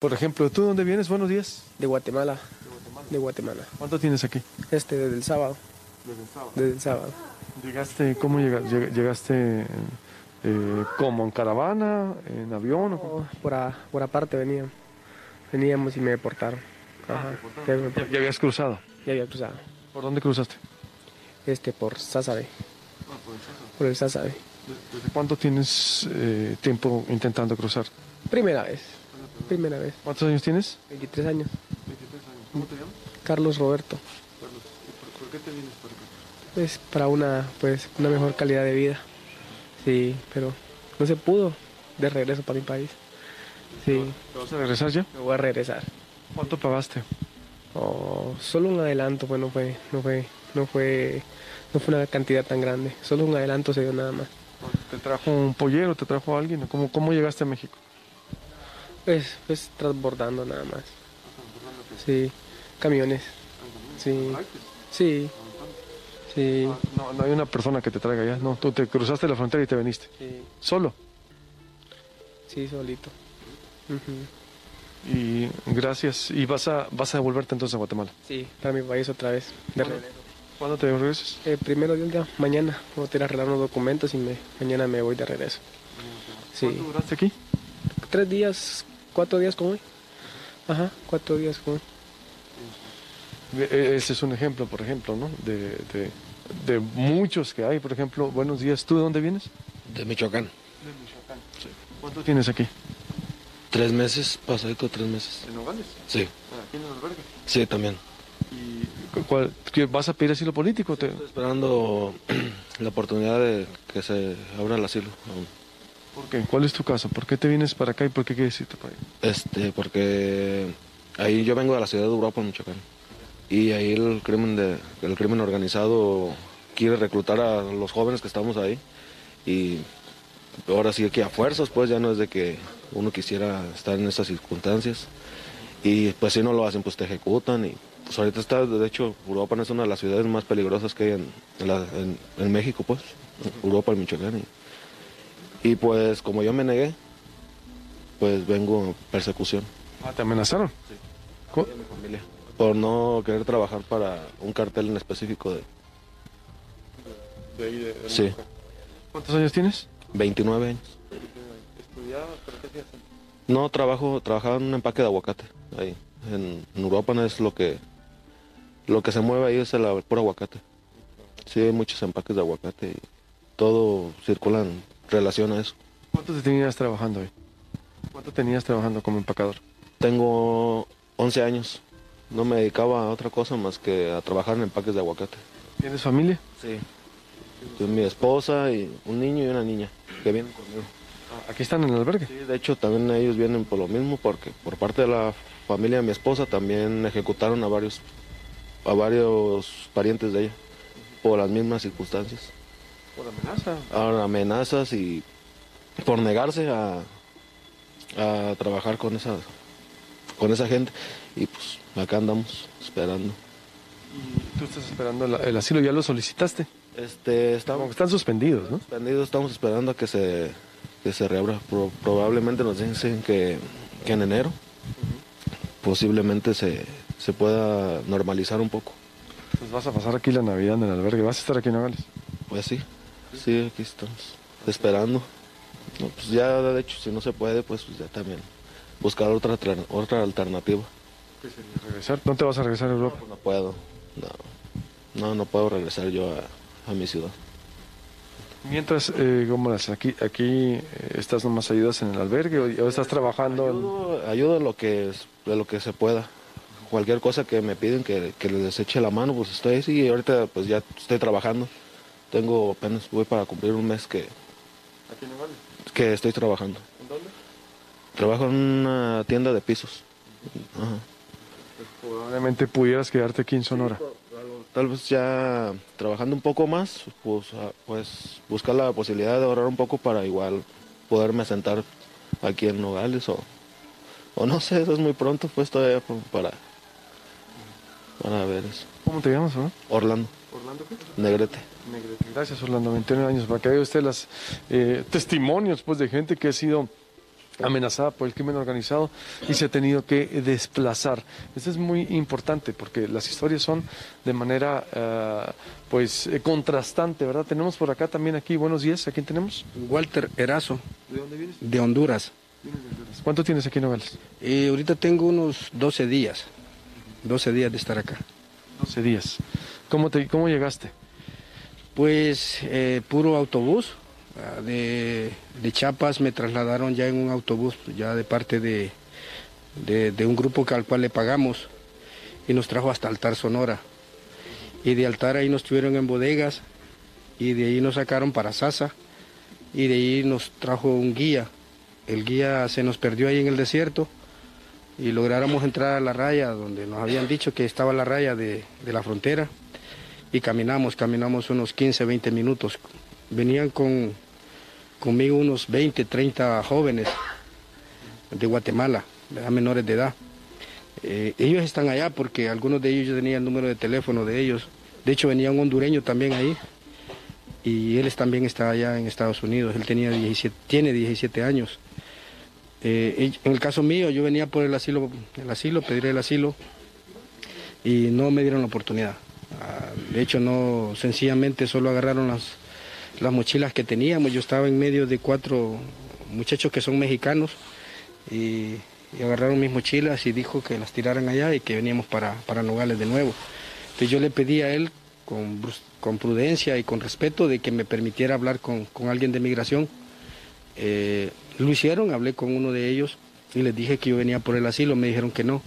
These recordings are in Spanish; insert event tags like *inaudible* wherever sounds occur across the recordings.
Por ejemplo, ¿tú de dónde vienes? Buenos días. De Guatemala. De Guatemala. ¿Cuánto tienes aquí? Este, desde el sábado. Desde el sábado. Desde el sábado. ¿Llegaste, cómo llega- lleg- llegaste? eh, ¿Cómo? ¿En caravana? ¿En avión? o cómo? Oh, por, a- por aparte veníamos. Veníamos y me deportaron. Ajá. Ya, me- ¿Ya, ya habías cruzado? ya había cruzado. ¿Por dónde cruzaste? Este, por Sázabe. Por el Sázabe. ¿Desde cuánto tienes eh, tiempo intentando cruzar? Primera vez. Primera vez. ¿Cuántos años tienes? 23 años. 23 años. ¿Cómo te llamas? Carlos Roberto. ¿Por, qué te vienes por acá? Pues para una, pues, una mejor calidad de vida. Sí, pero no se pudo de regreso para mi país. Sí, ¿Te vas a regresar ya? me voy a regresar. ¿Cuánto pagaste? Oh, solo un adelanto, pues no fue, no fue, no fue, no fue una cantidad tan grande. Solo un adelanto se dio nada más. ¿Te trajo un pollero? ¿Te trajo alguien? ¿Cómo, cómo llegaste a México? Pues, pues transbordando nada más. Sí, camiones. Sí, sí, sí, No, no hay una persona que te traiga ya. No, tú te cruzaste la frontera y te viniste. sí, ¿Solo? sí, solito. Y gracias. ¿Y vas a, vas a devolverte entonces a Guatemala? Sí, para mi país otra vez. De regreso. ¿Cuándo te regresas? Eh, primero Dios ya, mañana. Voy a ir a arreglar unos documentos y me, mañana me voy de regreso. Sí. ¿Cuánto duraste aquí? Tres días, cuatro días como hoy. Ajá, cuatro días como hoy. E- Ese es un ejemplo, por ejemplo, ¿no? De, de, de muchos que hay. Por ejemplo, buenos días. ¿Tú de dónde vienes? De Michoacán. ¿Cuánto tienes aquí? Tres meses, pasadito tres meses. En Nogales. Sí, Aquí en el albergue. sí, también. ¿Y cuál- vas a pedir asilo político? Te- Estoy esperando *clears throat* la oportunidad de que se abra el asilo. aún. ¿Por qué? ¿Cuál es tu caso? ¿Por qué te vienes para acá y por qué quieres irte para allá? Este, porque ahí yo vengo de la ciudad de Europa, Michoacán. Y ahí el crimen, de, el crimen organizado quiere reclutar a los jóvenes que estamos ahí. Y ahora sí que a fuerzas, pues ya no es de que uno quisiera estar en esas circunstancias. Y pues si no lo hacen, pues te ejecutan. Y pues ahorita está, de hecho, Europa es una de las ciudades más peligrosas que hay en, en la- en- en México, pues. Europa, Michoacán. Y, y pues como yo me negué, pues vengo en persecución. Ah, ¿te amenazaron? ¿Cu- de mi familia. Por no querer trabajar para un cartel en específico de sí. ¿Cuántos años tienes? 29 años. No trabajo trabajaba en un empaque de aguacate ahí en, en Europa no es lo que lo que se mueve ahí es el puro aguacate. Sí hay muchos empaques de aguacate y todo circula en relación a eso ¿Cuánto te tenías trabajando ahí? ¿Cuánto tenías trabajando como empacador? tengo 11 años no me dedicaba a otra cosa más que a trabajar en empaques de aguacate ¿Tienes familia? Sí. mi esposa y un niño y una niña que vienen conmigo. Ah, Aquí están en el albergue. Sí, de hecho también ellos vienen por lo mismo porque por parte de la familia de mi esposa también ejecutaron a varios a varios parientes de ella por las mismas circunstancias. ¿Por amenaza? Ahora amenazas y por negarse a, a trabajar con esa con esa gente y pues acá andamos esperando. ¿Y tú estás esperando el, el asilo? ¿Ya lo solicitaste? Este estamos están suspendidos, ¿no? suspendidos, estamos esperando a que se, que se reabra. Pro- probablemente nos dicen que, que en enero posiblemente se, se pueda normalizar un poco. Pues vas a pasar aquí la Navidad en el albergue. ¿Vas a estar aquí en Nogales? Pues sí, sí, aquí estamos esperando. No, pues ya de hecho, si no se puede, pues, pues ya también buscar otra, tra- otra alternativa. ¿Regresar? ¿No te vas a regresar a Europa? No puedo, no, no, no puedo regresar yo a, a mi ciudad. Mientras, eh, ¿cómo las aquí, aquí eh, estás nomás ayudas en el albergue o, o estás trabajando? en- Ayudo, en lo que de lo que se pueda. Cualquier cosa que me piden que, que les eche la mano, pues estoy así y ahorita pues ya estoy trabajando. Tengo apenas voy para cumplir un mes que, Aquí en Nogales. que estoy trabajando. ¿En dónde? Trabajo en una tienda de pisos. Ajá. Probablemente pudieras quedarte aquí en Sonora. Tal vez ya trabajando un poco más, pues, pues buscar la posibilidad de ahorrar un poco para igual poderme sentar aquí en Nogales o, o no sé, eso es muy pronto pues todavía para, para ver eso. ¿Cómo te llamas, no? Orlando, Orlando. Negrete. Gracias, Orlando. 29 años. Para que vea usted los testimonios pues, de gente que ha sido amenazada por el crimen organizado y se ha tenido que desplazar. Esto es muy importante porque las historias son de manera eh, pues eh, contrastante, ¿verdad? Tenemos por acá también aquí, buenos días, ¿a quién tenemos? Walter Erazo, ¿De dónde vienes? de Honduras. ¿Cuánto tienes aquí en Nogales? Y ahorita tengo unos 12 días, 12 días de estar acá. 12 días. ¿Cómo, te, cómo llegaste? Pues eh, puro autobús. ah, De, de Chiapas me trasladaron ya en un autobús, ya de parte de, de, un grupo al cual le pagamos y nos trajo hasta Altar Sonora. Y de Altar ahí nos tuvieron en bodegas y de ahí nos sacaron para Sasa y de ahí nos trajo un guía. El guía se nos perdió ahí en el desierto y lográramos entrar a la raya donde nos habían dicho que estaba la raya de, de la frontera y caminamos, caminamos unos 15, 20 minutos. Venían con, conmigo unos 20, 30 jóvenes de Guatemala, ¿verdad? menores de edad. Eh, ellos están allá porque algunos de ellos yo tenía el número de teléfono de ellos. De hecho venía un hondureño también ahí y él también está allá en Estados Unidos. Él tenía 17, tiene 17 años. Eh, en el caso mío, yo venía por el asilo, el asilo, pedir el asilo y no me dieron la oportunidad. De hecho, no, sencillamente solo agarraron las, las mochilas que teníamos. Yo estaba en medio de cuatro muchachos que son mexicanos y, agarraron mis mochilas y dijo que las tiraran allá y que veníamos para, para Nogales de nuevo. Entonces yo le pedí a él con, con prudencia y con respeto de que me permitiera hablar con, con alguien de migración. Eh, lo hicieron, hablé con uno de ellos y les dije que yo venía por el asilo, me dijeron que no,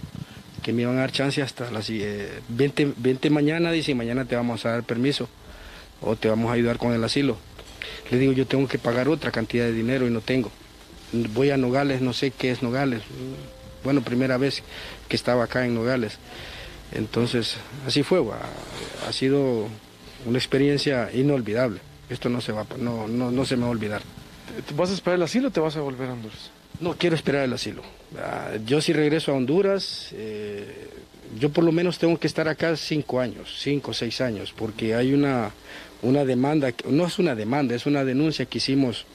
que me iban a dar chance hasta las eh, 20, 20 mañana, dice, mañana te vamos a dar permiso o te vamos a ayudar con el asilo. Le digo, yo tengo que pagar otra cantidad de dinero y no tengo. Voy a Nogales, no sé qué es Nogales. Bueno, primera vez que estaba acá en Nogales. Entonces, así fue, ha, ha sido una experiencia inolvidable. Esto no se va, no, no, no se me va a olvidar. ¿Te- ¿Vas a esperar el asilo o te vas a volver a Honduras? No quiero esperar el asilo. Ah, Yo si regreso a Honduras, eh, yo por lo menos tengo que estar acá cinco años, cinco o seis años, porque hay una, una demanda, no es una demanda, es una denuncia que hicimos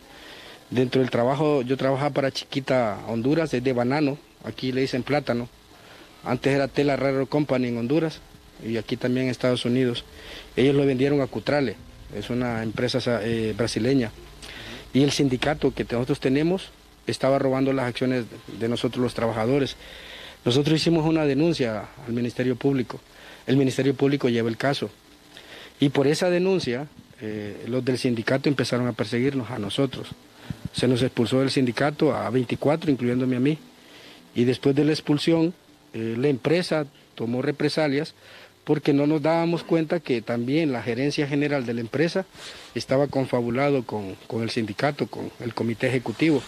dentro del trabajo. Yo trabajaba para Chiquita Honduras, desde Banano, aquí le dicen plátano. Antes era Tela Raro Company en Honduras y aquí también en Estados Unidos. Ellos lo vendieron a Cutrale, es una empresa eh, brasileña. Y el sindicato que nosotros tenemos estaba robando las acciones de nosotros los trabajadores. Nosotros hicimos una denuncia al Ministerio Público. El Ministerio Público lleva el caso. Y por esa denuncia, eh, los del sindicato empezaron a perseguirnos a nosotros. Se nos expulsó del sindicato a 24, incluyéndome a mí. Y después de la expulsión, eh, la empresa tomó represalias porque no nos dábamos cuenta que también la gerencia general de la empresa estaba confabulado con, con el sindicato, con el comité ejecutivo.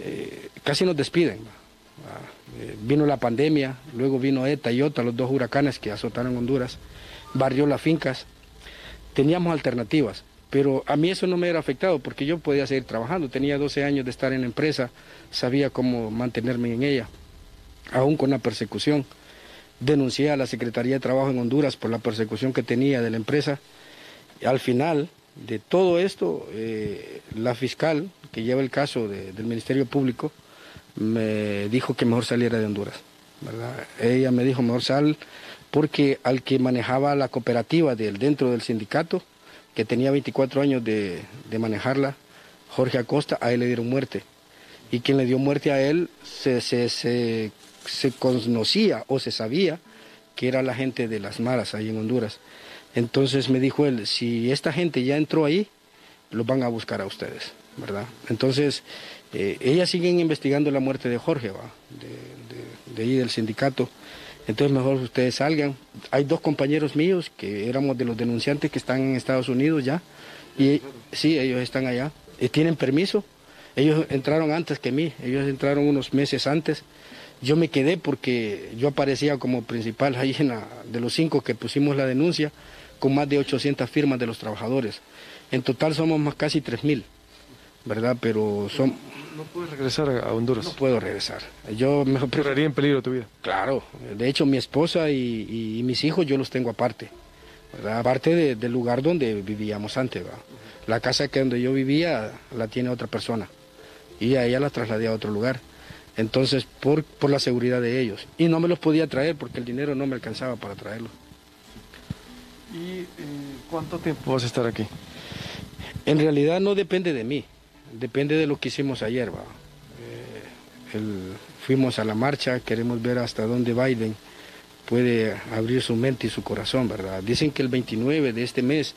Eh, casi nos despiden. Ah, eh, vino la pandemia, luego vino ETA y OTA, los dos huracanes que azotaron Honduras, barrió las fincas. Teníamos alternativas, pero a mí eso no me era afectado porque yo podía seguir trabajando. Tenía 12 años de estar en la empresa, sabía cómo mantenerme en ella, aún con la persecución. Denuncié a la Secretaría de Trabajo en Honduras por la persecución que tenía de la empresa. Y al final de todo esto, eh, la fiscal que lleva el caso de- del Ministerio Público me dijo que mejor saliera de Honduras. Ella me dijo mejor sal porque al que manejaba la cooperativa del, dentro del sindicato, que tenía 24 años de, de manejarla, Jorge Acosta, a él le dieron muerte. Y quien le dio muerte a él se, se, se, se conocía o se sabía que era la gente de las maras ahí en Honduras. Entonces me dijo él, si esta gente ya entró ahí, los van a buscar a ustedes, ¿verdad? Entonces, eh, ellas siguen investigando la muerte de Jorge, ¿va? De, de- de ahí del sindicato. Entonces, mejor ustedes salgan. Hay dos compañeros míos que éramos de los denunciantes que están en Estados Unidos ya. Y sí, ellos están allá. Eh, tienen permiso. Ellos entraron antes que mí. Ellos entraron unos meses antes. Yo me quedé porque yo aparecía como principal ahí en la- de los cinco que pusimos la denuncia con más de 800 firmas de los trabajadores. En total somos más casi 3.000, ¿verdad? Pero son, No puedes regresar a Honduras. no puedo regresar. Yo prefiero... Correría en peligro tu vida. Claro, de hecho mi esposa y, y mis hijos yo los tengo aparte, ¿verdad? aparte de- del lugar donde vivíamos antes. La casa que donde yo vivía la tiene otra persona y a ella la trasladé a otro lugar. Entonces, por, por la seguridad de ellos. Y no me los podía traer porque el dinero no me alcanzaba para traerlos. ¿Y eh, cuánto tiempo vas a estar aquí? En realidad no depende de mí, depende de lo que hicimos ayer. ¿va? Eh, fuimos a la marcha, queremos ver hasta dónde Biden puede abrir su mente y su corazón, ¿verdad? Dicen que el 29 de este mes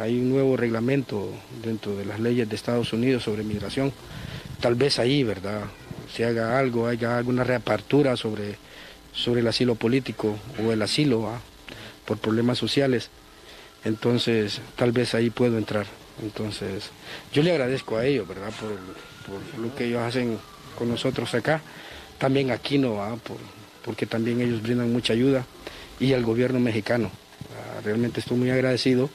hay un nuevo reglamento dentro de las leyes de Estados Unidos sobre migración. Tal vez ahí, ¿verdad? Se haga algo, haya alguna reapertura sobre, sobre el asilo político o el asilo. Por problemas sociales. Entonces, tal vez ahí puedo entrar. Entonces, yo le agradezco a ellos, ¿verdad? Por, por lo que ellos hacen con nosotros acá. También aquí no va, por, porque también ellos brindan mucha ayuda. Y al gobierno mexicano. Ah, Realmente estoy muy agradecido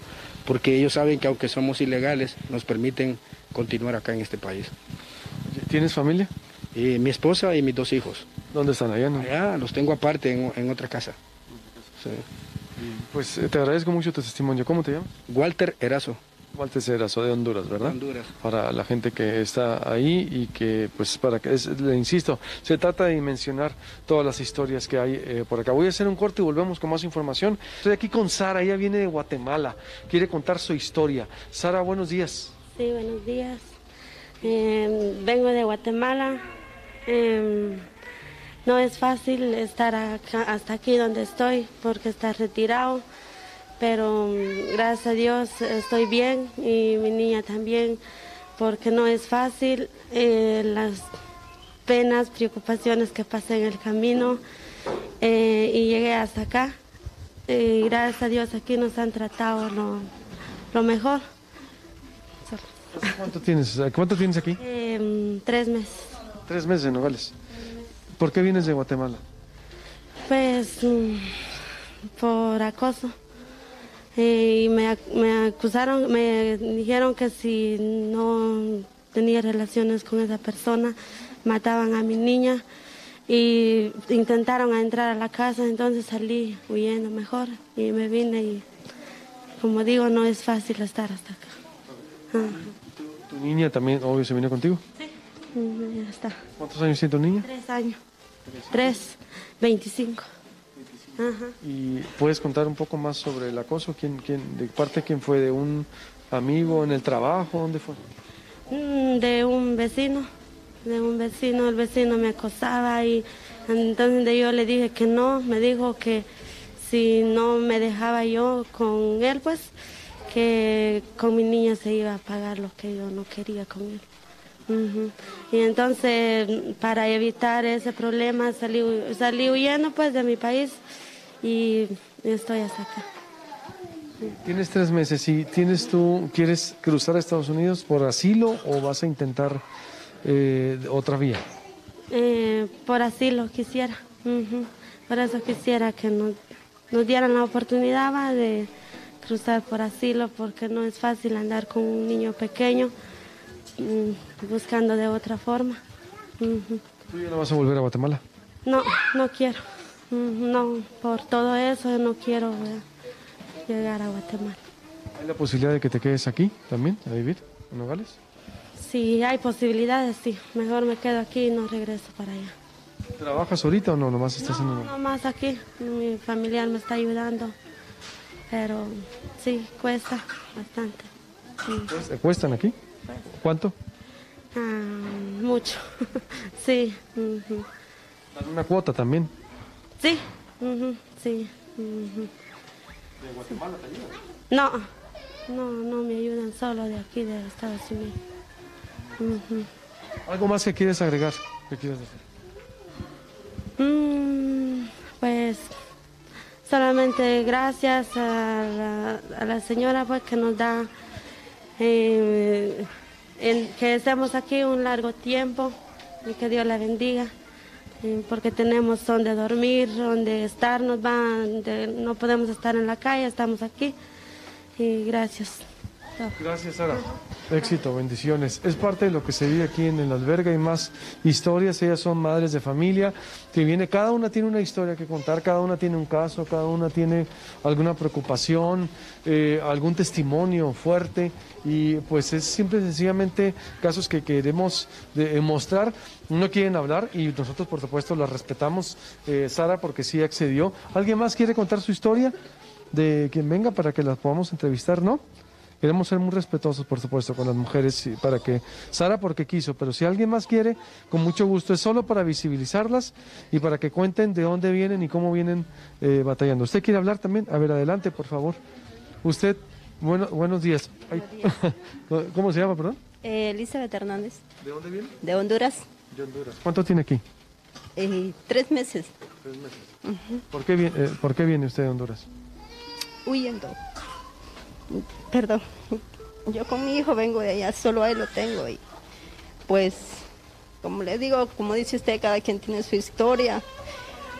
porque ellos saben que aunque somos ilegales, nos permiten continuar acá en este país. ¿Tienes familia? Y mi esposa y mis dos hijos. ¿Dónde están? Allá, ¿no? Allá los tengo aparte en, en otra casa. Sí. Pues eh, te agradezco mucho tu testimonio. ¿Cómo te llamas? Walter Erazo, Walter Cerazo de Honduras, ¿verdad? Honduras. Para la gente que está ahí y que, pues, para que, es- le insisto, se trata de mencionar todas las historias que hay eh, por acá. Voy a hacer un corte y volvemos con más información. Estoy aquí con Sara, ella viene de Guatemala, quiere contar su historia. Sara, buenos días. Sí, buenos días. Eh, vengo de Guatemala. Eh, no es fácil estar acá- hasta aquí donde estoy porque está retirado, pero mm, gracias a Dios estoy bien y mi niña también porque no es fácil eh, las penas, preocupaciones que pasé en el camino eh, y llegué hasta acá. Y gracias a Dios aquí nos han tratado lo, lo mejor. ¿Cuánto tienes? ¿Cuánto tienes aquí? Em, tres meses. Tres meses en Nogales. ¿Por qué vienes de Guatemala? Pues mm, por acoso. Eh, y me, ac- me acusaron, me dijeron que si no tenía relaciones con esa persona, mataban a mi niña. Y intentaron entrar a la casa, entonces salí huyendo mejor y me vine y como digo, no es fácil estar hasta acá. ¿Tu niña también, obvio, se vino contigo? Mm, Ya está. ¿Cuántos años tiene tu niña? Tres años. Tres, veinticinco. Ajá. ¿Y puedes contar un poco más sobre el acoso? ¿Quién, quién, ¿De parte quién fue? ¿De un amigo en el trabajo? ¿Dónde fue? Mm, De un vecino, de un vecino, el vecino me acosaba y entonces yo le dije que no, me dijo que si no me dejaba yo con él, pues que con mi niña se iba a pagar lo que yo no quería con él. Y entonces, para evitar ese problema, salí, salí huyendo pues de mi país y estoy hasta acá. Tienes tres meses y tienes tú, ¿quieres cruzar a Estados Unidos por asilo o vas a intentar eh, otra vía? Eh, por asilo quisiera. Por eso quisiera que nos, nos dieran la oportunidad va, de cruzar por asilo, porque no es fácil andar con un niño pequeño mm, buscando de otra forma. Ujú. ¿Tú ya no vas a volver a Guatemala? No, no quiero. No, por todo eso no quiero llegar a Guatemala. ¿Hay la posibilidad de que te quedes aquí también, a vivir en Nogales? Si hay posibilidades, sí. Mejor me quedo aquí y no regreso para allá. ¿Trabajas ahorita o no? Nomás estás en No, Nogales. no más aquí. Mi familiar me está ayudando. Pero sí, cuesta bastante. Sí. ¿Te cuestan aquí? ¿Cuánto? Ah, mucho. *laughs* sí. una cuota también. Sí. sí. ujú. No, no, no me ayudan solo de aquí, de Estados Unidos. ¿Algo más que quieres agregar? ¿Qué quieres decir? Mm, pues solamente gracias a la, a la señora pues que nos da eh, que estemos aquí un largo tiempo y que Dios la bendiga eh, porque tenemos donde dormir, donde estar, nos van, no podemos estar en la calle, estamos aquí y gracias. Gracias, Sara. Éxito, bendiciones. Es parte de lo que se vive aquí en el albergue. Hay más historias. Ellas son madres de familia que viene. Cada una tiene una historia que contar. Cada una tiene un caso. Cada una tiene alguna preocupación, eh, algún testimonio fuerte. Y pues es simple y sencillamente casos que queremos de- eh, mostrar. No quieren hablar y nosotros, por supuesto, las respetamos. Eh, Sara, porque sí accedió. ¿Alguien más quiere contar su historia? De quien venga para que las podamos entrevistar, ¿no? Queremos ser muy respetuosos, por supuesto, con las mujeres, y para que Sara porque quiso, pero si alguien más quiere, con mucho gusto, es solo para visibilizarlas y para que cuenten de dónde vienen y cómo vienen eh, batallando. ¿Usted quiere hablar también? A ver, adelante, por favor. Usted, bueno, buenos días. Ay, *laughs* ¿Cómo se llama, perdón? Eh, Elizabeth Hernández, ¿De dónde viene? de Honduras, De Honduras. ¿Cuánto tiene aquí? eh, tres meses ¿Por qué, eh, ¿Por qué viene usted de Honduras? huyendo. Perdón, yo con mi hijo vengo de allá, solo a él lo tengo y pues, como le digo, como dice usted, cada quien tiene su historia.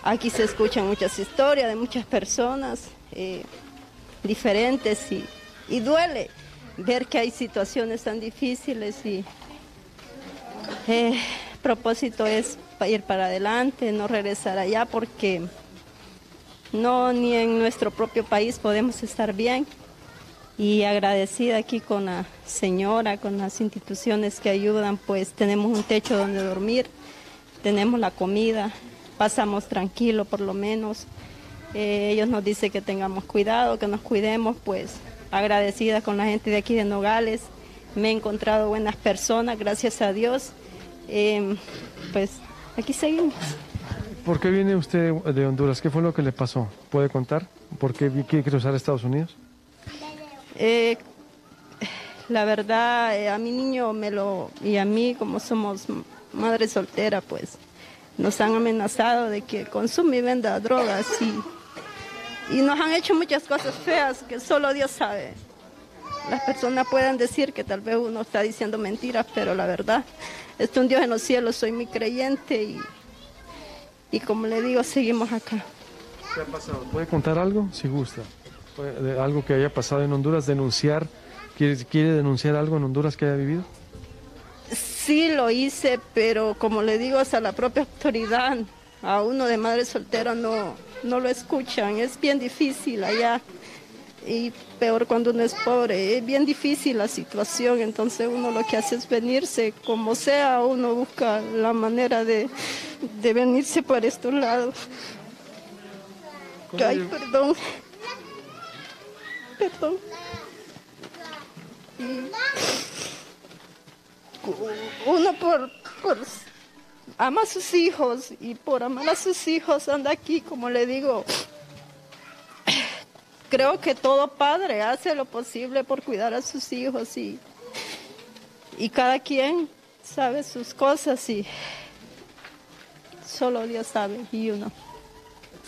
Aquí se escuchan muchas historias de muchas personas eh, diferentes y, y duele ver que hay situaciones tan difíciles y eh, propósito es ir para adelante, no regresar allá porque no ni en nuestro propio país podemos estar bien. Y agradecida aquí con la señora, con las instituciones que ayudan, pues tenemos un techo donde dormir, tenemos la comida, pasamos tranquilo por lo menos. Eh, ellos nos dicen que tengamos cuidado, que nos cuidemos, pues agradecida con la gente de aquí de Nogales. Me he encontrado buenas personas, gracias a Dios. Eh, pues aquí seguimos. ¿Por qué viene usted de- Honduras? ¿Qué fue lo que le pasó? ¿Puede contar? ¿Por qué quiere cruzar Estados Unidos? Eh, la verdad, eh, a mi niño me lo, y a mí, como somos madre soltera, pues nos han amenazado de que consume y venda drogas y, y nos han hecho muchas cosas feas que solo Dios sabe. Las personas pueden decir que tal vez uno está diciendo mentiras, pero la verdad, es un Dios en los cielos, soy mi creyente y, y como le digo, seguimos acá. ¿Qué ha pasado? ¿Puede contar algo? Si gusta. ¿Puede- de algo que haya pasado en Honduras, denunciar. ¿Quiere, ¿Quiere denunciar algo en Honduras que haya vivido? Sí lo hice, pero como le digo, hasta la propia autoridad, a uno de madre soltera no, no lo escuchan. Es bien difícil allá. Y peor cuando uno es pobre. Es bien difícil la situación. Entonces uno lo que hace es venirse. Como sea, uno busca la manera de, de venirse por estos lados. ¿Cómo Ay, perdón. Perdón. uno por, por ama a sus hijos y por amar a sus hijos anda aquí, como le digo. Creo que todo padre hace lo posible por cuidar a sus hijos y, y cada quien sabe sus cosas y solo Dios sabe y uno.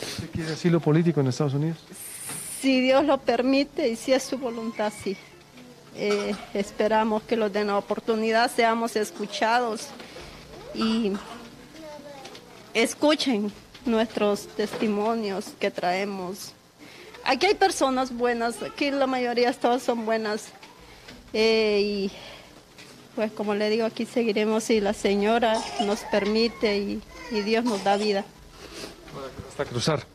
¿Usted quiere asilo político en Estados Unidos? Si Dios lo permite y si es su voluntad, sí. Eh, esperamos que nos den la oportunidad, seamos escuchados y escuchen nuestros testimonios que traemos. Aquí hay personas buenas, aquí la mayoría todas son buenas. Eh, y pues como le digo, aquí seguiremos si la señora nos permite y, y Dios nos da vida. Hasta cruzar.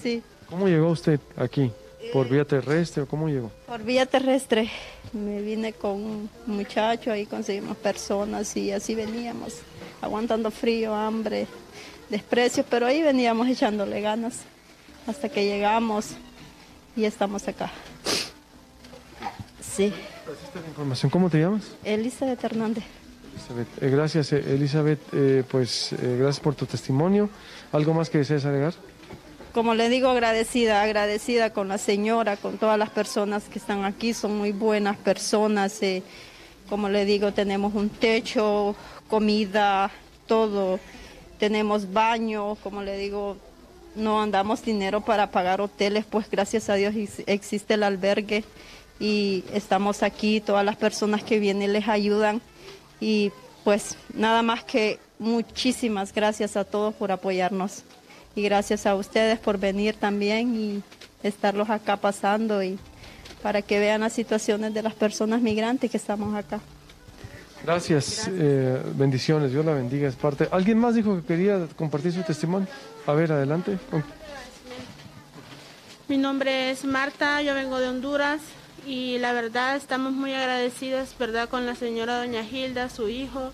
Sí. ¿Cómo llegó usted aquí? ¿Por vía terrestre o cómo llegó? Por vía terrestre me vine con un muchacho, ahí conseguimos personas y así veníamos, aguantando frío, hambre, desprecio, pero ahí veníamos echándole ganas hasta que llegamos y estamos acá. Sí, la información. ¿Cómo te llamas? Elizabeth Hernández. Elizabeth. Eh, gracias, eh, Elizabeth. Eh, pues gracias por tu testimonio. ¿Algo más que desees agregar? Como le digo, agradecida, agradecida con la señora, con todas las personas que están aquí, son muy buenas personas. eh, como le digo, tenemos un techo, comida, todo. Tenemos baño, como le digo, no andamos dinero para pagar hoteles, pues gracias a Dios ex- existe el albergue y estamos aquí, todas las personas que vienen les ayudan y pues nada más que muchísimas gracias a todos por apoyarnos y gracias a ustedes por venir también y estarlos acá pasando y para que vean las situaciones de las personas migrantes que estamos acá. Gracias, eh, bendiciones, Dios la bendiga, es parte. ¿Alguien más dijo que quería compartir su testimonio? A ver, adelante. Mi nombre es Marta, yo vengo de Honduras y la verdad estamos muy agradecidas, ¿verdad?, con la señora doña Hilda, su hijo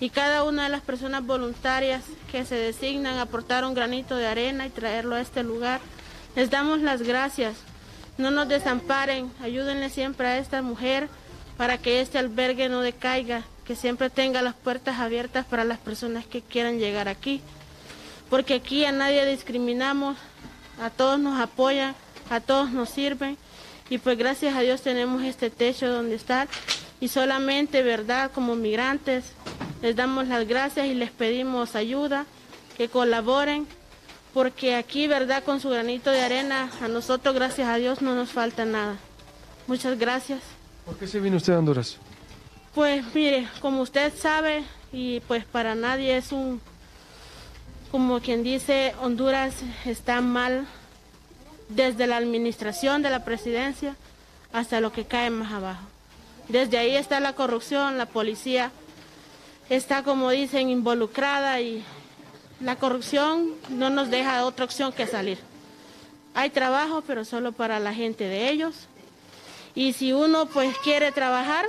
y cada una de las personas voluntarias que se designan a aportar un granito de arena y traerlo a este lugar. Les damos las gracias. No nos desamparen, ayúdenle siempre a esta mujer para que este albergue no decaiga, que siempre tenga las puertas abiertas para las personas que quieran llegar aquí. Porque aquí a nadie discriminamos, a todos nos apoyan, a todos nos sirven y pues gracias a Dios tenemos este techo donde estar y solamente, ¿verdad? Como migrantes les damos las gracias y les pedimos ayuda, que colaboren, porque aquí, ¿verdad? Con su granito de arena, a nosotros, gracias a Dios, no nos falta nada. Muchas gracias. ¿Por qué se vino usted a Honduras? Pues mire, como usted sabe, y pues para nadie es un, como quien dice, Honduras está mal desde la administración de la presidencia hasta lo que cae más abajo. Desde ahí está la corrupción, la policía está, como dicen, involucrada y la corrupción no nos deja otra opción que salir. Hay trabajo, pero solo para la gente de ellos y si uno pues quiere trabajar,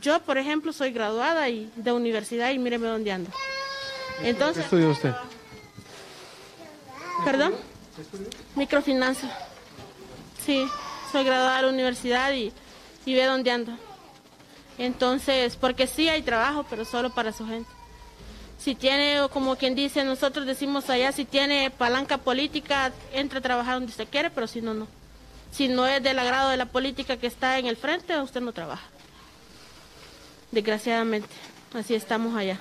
yo por ejemplo soy graduada y de universidad y míreme dónde ando. Entonces, ¿Qué estudió usted? ¿Perdón? Microfinanza. Sí, soy graduada de la universidad y, y ve dónde ando. Entonces, porque sí hay trabajo, pero solo para su gente. Si tiene, como quien dice, nosotros decimos allá, si tiene palanca política, entra a trabajar donde usted quiere, pero si no, no si no es del agrado de la política que está en el frente, usted no trabaja. Desgraciadamente, así estamos allá.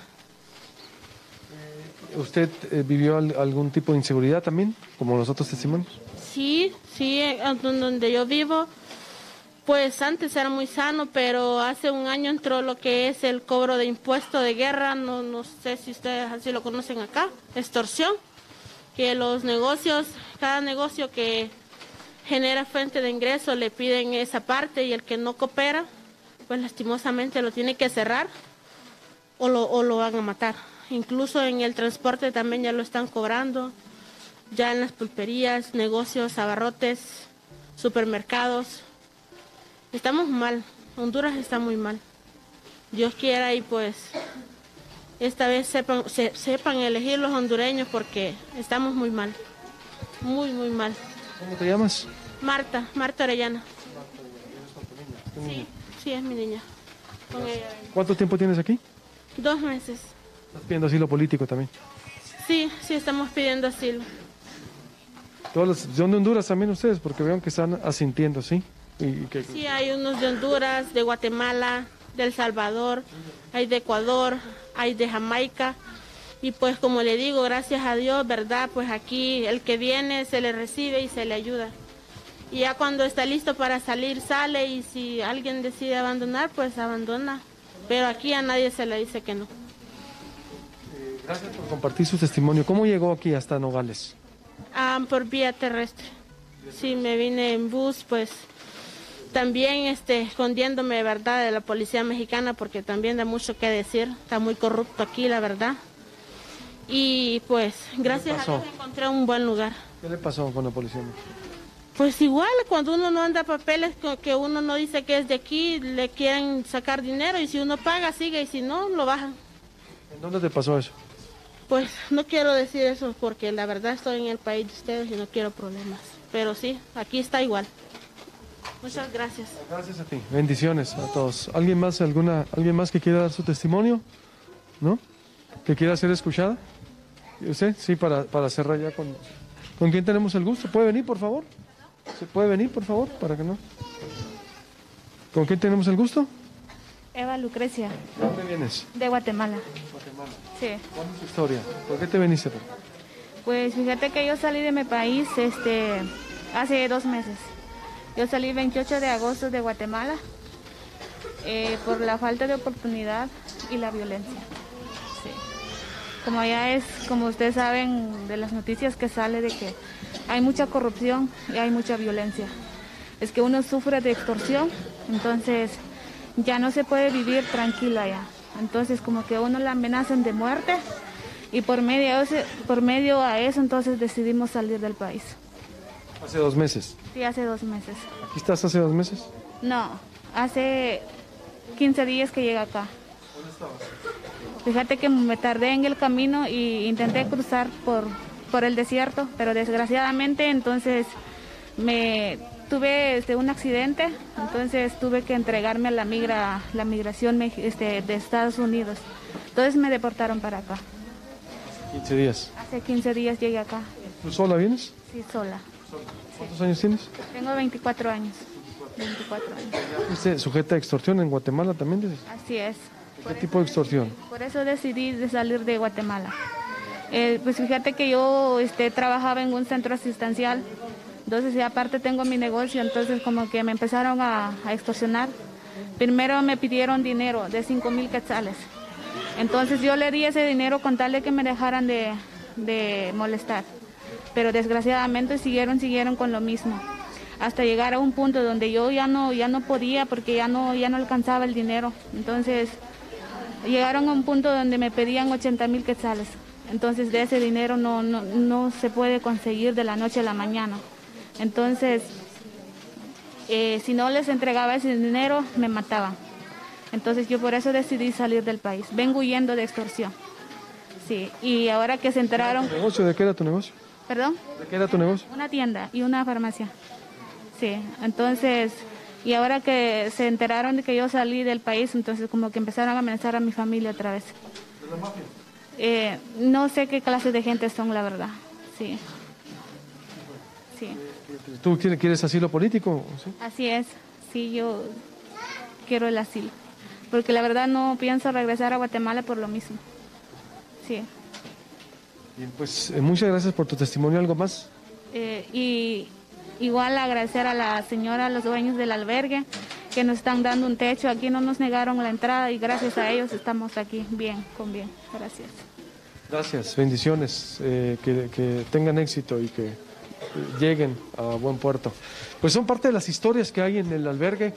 ¿Usted eh, vivió algún tipo de inseguridad también, como los otros testimonios? Sí, sí, donde yo vivo, pues antes era muy sano, pero hace un año entró lo que es el cobro de impuesto de guerra, no, no sé si ustedes así lo conocen acá, extorsión, que los negocios, cada negocio que genera fuente de ingreso, le piden esa parte y el que no coopera, pues lastimosamente lo tiene que cerrar o lo, o lo van a matar. Incluso en el transporte también ya lo están cobrando, ya en las pulperías, negocios, abarrotes, supermercados. Estamos mal, Honduras está muy mal. Dios quiera y pues esta vez sepan, sepan elegir los hondureños porque estamos muy mal, muy, muy mal. ¿Cómo te llamas? Marta, Marta Arellana. Sí, sí, es mi niña. ¿Cuánto tiempo tienes aquí? Dos meses. ¿Estás pidiendo asilo político también? Sí, sí, estamos pidiendo asilo. Todos ¿De dónde Honduras también ustedes? Porque veo que están asintiendo, ¿sí? Sí, hay unos de Honduras, de Guatemala, de El Salvador, hay de Ecuador, hay de Jamaica y pues como le digo, gracias a Dios, ¿verdad? Pues aquí el que viene se le recibe y se le ayuda. Y ya cuando está listo para salir, sale y si alguien decide abandonar, pues abandona. Pero aquí a nadie se le dice que no. gracias por compartir su testimonio. ¿Cómo llegó aquí hasta Nogales? Ah, por vía terrestre. Sí, me vine en bus, pues también este, escondiéndome, ¿verdad?, de la policía mexicana, porque también da mucho que decir. Está muy corrupto aquí, la verdad. Y pues, gracias a Dios encontré un buen lugar. ¿Qué le pasó con la policía? Pues igual, cuando uno no anda papeles que uno no dice que es de aquí, le quieren sacar dinero y si uno paga, sigue y si no, lo bajan. ¿En dónde te pasó eso? Pues no quiero decir eso porque la verdad estoy en el país de ustedes y no quiero problemas. Pero sí, aquí está igual. Muchas gracias. Gracias a ti. Bendiciones a todos. ¿Alguien más, alguna, alguien más que quiera dar su testimonio? ¿No? ¿Que quiera ser escuchada? ¿Usted? Sí, para, para cerrar ya con... ¿Con quién tenemos el gusto? ¿Puede venir, por favor? ¿Se puede venir, por favor? Para que no... ¿Con quién tenemos el gusto? Eva Lucrecia. ¿De dónde vienes? De Guatemala. Guatemala. Sí. ¿Cuál es tu historia? ¿Por qué te viniste? Pues fíjate que yo salí de mi país este, hace dos meses. Yo salí el 28 de agosto de Guatemala eh, por la falta de oportunidad y la violencia como ya es, como ustedes saben de las noticias que sale de que hay mucha corrupción y hay mucha violencia. es que uno sufre de extorsión, entonces ya no se puede vivir tranquila ya. Entonces como que uno le amenazan de muerte y por medio, por medio a eso entonces decidimos salir del país. Hace dos meses. Sí, hace dos meses. ¿Aquí estás hace dos meses? No, hace 15 días que llegué acá. ¿Dónde estabas? Fíjate que me tardé en el camino y intenté cruzar por, por el desierto, pero desgraciadamente entonces me tuve este, un accidente, entonces tuve que entregarme a la migra, la migración este, de Estados Unidos. Entonces me deportaron para acá. ¿Hace 15 días? Hace 15 días llegué acá. ¿Tú sola vienes? Sí, sola. ¿Cuántos años tienes? Tengo 24 años. 24 años. sujeta a extorsión en Guatemala también dices? Así es. ¿Qué tipo de extorsión? Por eso decidí de salir de Guatemala. Eh, pues fíjate que yo este, trabajaba en un centro asistencial entonces, y aparte tengo mi negocio, entonces como que me empezaron a, extorsionar. Primero me pidieron dinero de 5 mil quetzales. Entonces yo le di ese dinero con tal de que me dejaran de, de molestar. Pero desgraciadamente siguieron, siguieron con lo mismo. Hasta llegar a un punto donde yo ya no, ya no podía porque ya no, ya no alcanzaba el dinero. Entonces llegaron a un punto donde me pedían 80 mil quetzales. Entonces de ese dinero no, no, no se puede conseguir de la noche a la mañana. Entonces, eh, si no les entregaba ese dinero, me mataban. Entonces yo por eso decidí salir del país. Vengo huyendo de extorsión. Sí, y ahora que se enteraron... negocio? ¿De qué era tu negocio? ¿Perdón? ¿De qué era tu negocio? Una tienda y una farmacia. Sí, entonces, y ahora que se enteraron de que yo salí del país, entonces como que empezaron a amenazar a mi familia otra vez. ¿De la mafia? Eh, no sé qué clase de gente son, la verdad. Sí. Sí. ¿Tú quieres asilo político? Así es, sí, yo quiero el asilo. Porque la verdad no pienso regresar a Guatemala por lo mismo. Sí. Bien, pues eh, muchas gracias por tu testimonio. ¿Algo más? Eh, y igual agradecer a la señora, a los dueños del albergue, que nos están dando un techo. Aquí no nos negaron la entrada y gracias a ellos estamos aquí bien, con bien. Gracias. Gracias, bendiciones, eh, que tengan éxito y que lleguen a buen puerto. Pues son parte de las historias que hay en el albergue.